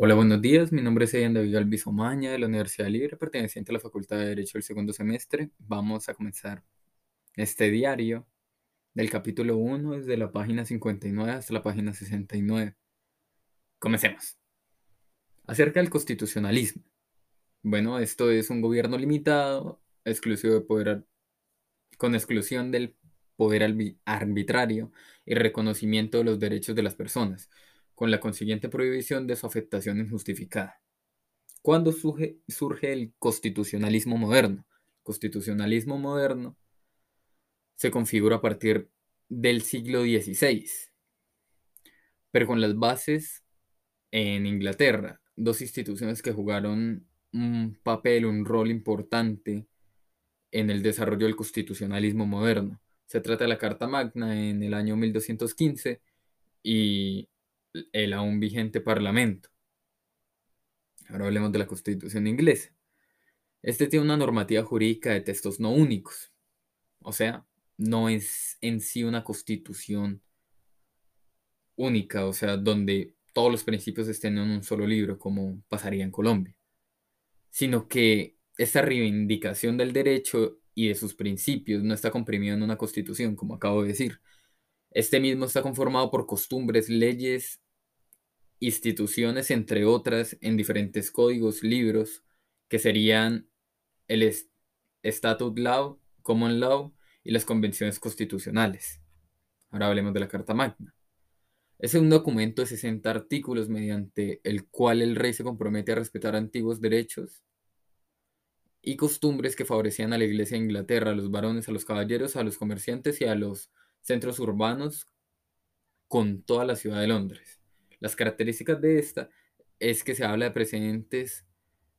Hola, buenos días. Mi nombre es Edian David Galvis Omaña de la Universidad Libre, perteneciente a la Facultad de Derecho del segundo semestre. Vamos a comenzar este diario del capítulo 1 desde la página 59 hasta la página 69. Comencemos. Acerca del constitucionalismo. Bueno, esto es un gobierno limitado, exclusivo de poder, con exclusión del poder arbitrario y reconocimiento de los derechos de las personas con la consiguiente prohibición de su afectación injustificada. ¿Cuándo surge, surge el constitucionalismo moderno? Constitucionalismo moderno se configura a partir del siglo XVI, pero con las bases en Inglaterra, dos instituciones que jugaron un papel, un rol importante en el desarrollo del constitucionalismo moderno. Se trata de la Carta Magna en el año 1215 y el aún vigente Parlamento. Ahora hablemos de la Constitución inglesa. Este tiene una normativa jurídica de textos no únicos. O sea, no es en sí una constitución única, o sea, donde todos los principios estén en un solo libro, como pasaría en Colombia, sino que esta reivindicación del derecho y de sus principios no está comprimido en una constitución, como acabo de decir. Este mismo está conformado por costumbres, leyes instituciones, entre otras, en diferentes códigos, libros, que serían el Statute Law, Common Law y las convenciones constitucionales. Ahora hablemos de la Carta Magna. Es un documento de 60 artículos mediante el cual el rey se compromete a respetar antiguos derechos y costumbres que favorecían a la Iglesia de Inglaterra, a los varones, a los caballeros, a los comerciantes y a los centros urbanos con toda la ciudad de Londres. Las características de esta es que se habla de precedentes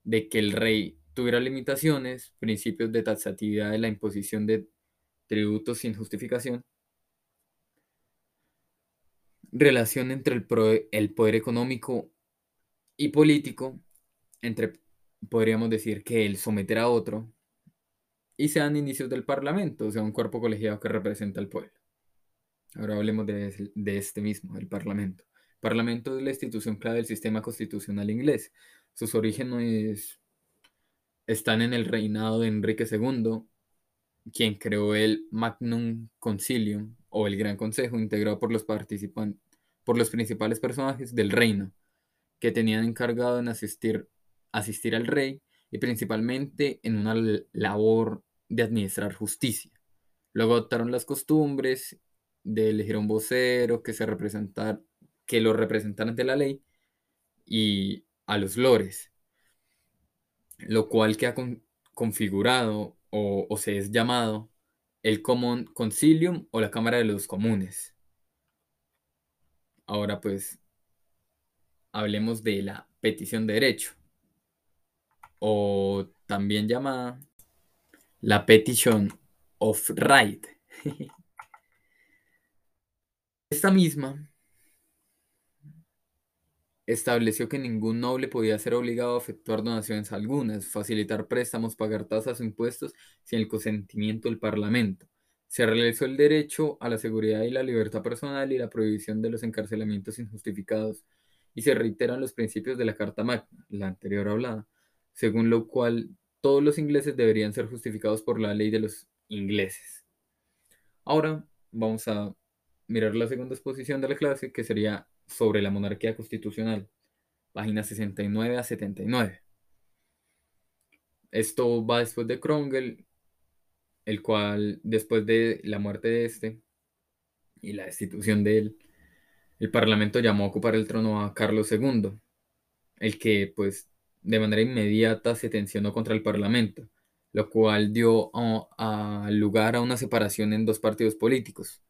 de que el rey tuviera limitaciones, principios de taxatividad de la imposición de tributos sin justificación, relación entre el, el poder económico y político, entre, podríamos decir que el someter a otro, y sean inicios del Parlamento, o sea, un cuerpo colegiado que representa al pueblo. Ahora hablemos de, de este mismo, el Parlamento. Parlamento es la institución clave del sistema constitucional inglés. Sus orígenes están en el reinado de Enrique II, quien creó el Magnum Concilium o el Gran Consejo, integrado por los participantes, por los principales personajes del reino, que tenían encargado en asistir, asistir al rey y principalmente en una labor de administrar justicia. Luego adoptaron las costumbres de elegir un vocero que se representara que los representantes de la ley y a los lores, lo cual queda configurado o, se es llamado el Common Concilium o la Cámara de los Comunes. Ahora pues hablemos de la petición de derecho o también llamada la Petition of Right. Esta misma estableció que ningún noble podía ser obligado a efectuar donaciones algunas, facilitar préstamos, pagar tasas o impuestos sin el consentimiento del Parlamento. Se realizó el derecho a la seguridad y la libertad personal y la prohibición de los encarcelamientos injustificados, y se reiteran los principios de la Carta Magna, la anterior hablada, según lo cual todos los ingleses deberían ser justificados por la ley de los ingleses. Ahora vamos a mirar la segunda exposición de la clase, que sería sobre la monarquía constitucional, páginas 69 a 79. Esto va después de Cromwell, el cual después de la muerte de este y la destitución de él, el parlamento llamó a ocupar el trono a Carlos II, el que pues de manera inmediata se tensionó contra el parlamento, lo cual dio lugar a una separación en dos partidos políticos,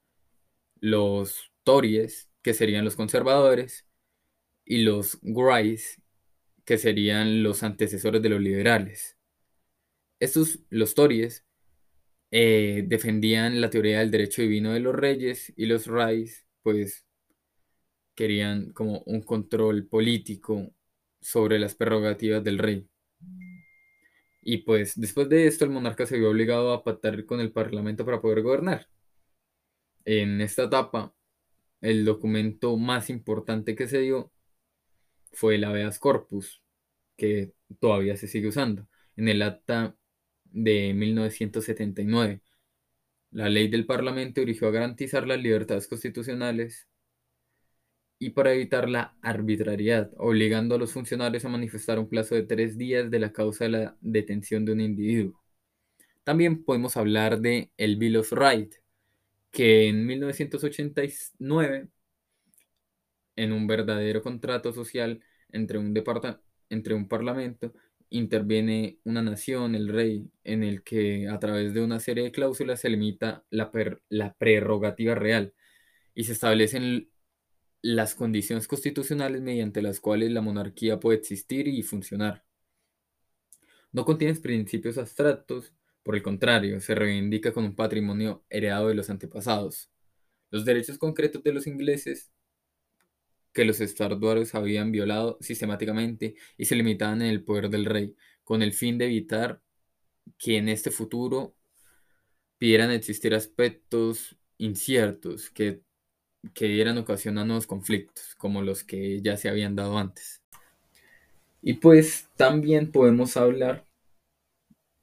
los Tories que serían los conservadores, y los Greys, que serían los antecesores de los liberales. Estos, los Tories, eh, defendían la teoría del derecho divino de los reyes y los Rays, pues querían como un control político sobre las prerrogativas del rey. Y pues después de esto el monarca se vio obligado a pactar con el parlamento para poder gobernar. En esta etapa el documento más importante que se dio fue el habeas corpus, que todavía se sigue usando. En el acta de 1979, la ley del Parlamento dirigió a garantizar las libertades constitucionales y para evitar la arbitrariedad, obligando a los funcionarios a manifestar un plazo de tres días de la causa de la detención de un individuo. También podemos hablar de el Bill of Rights, que en 1989, en un verdadero contrato social entre un, entre un parlamento, interviene una nación, el rey, en el que a través de una serie de cláusulas se limita la, la prerrogativa real y se establecen las condiciones constitucionales mediante las cuales la monarquía puede existir y funcionar. No contiene principios abstractos, por el contrario, se reivindica con un patrimonio heredado de los antepasados. Los derechos concretos de los ingleses que los estuardos habían violado sistemáticamente y se limitaban en el poder del rey, con el fin de evitar que en este futuro pudieran existir aspectos inciertos que que dieran ocasión a nuevos conflictos, como los que ya se habían dado antes. Y pues también podemos hablar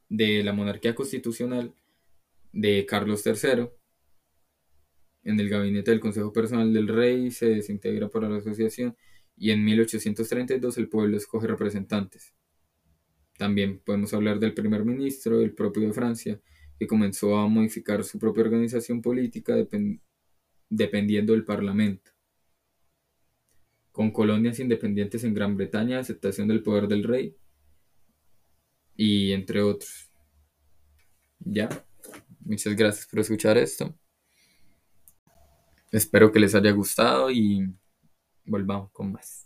de la monarquía constitucional de Carlos III. En el gabinete del Consejo Personal del Rey se desintegra por la asociación y en 1832 el pueblo escoge representantes. También podemos hablar del primer ministro, el propio de Francia, que comenzó a modificar su propia organización política dependiendo del Parlamento. Con colonias independientes en Gran Bretaña, aceptación del poder del rey y entre otros. Ya, muchas gracias por escuchar esto. Espero que les haya gustado y volvamos con más.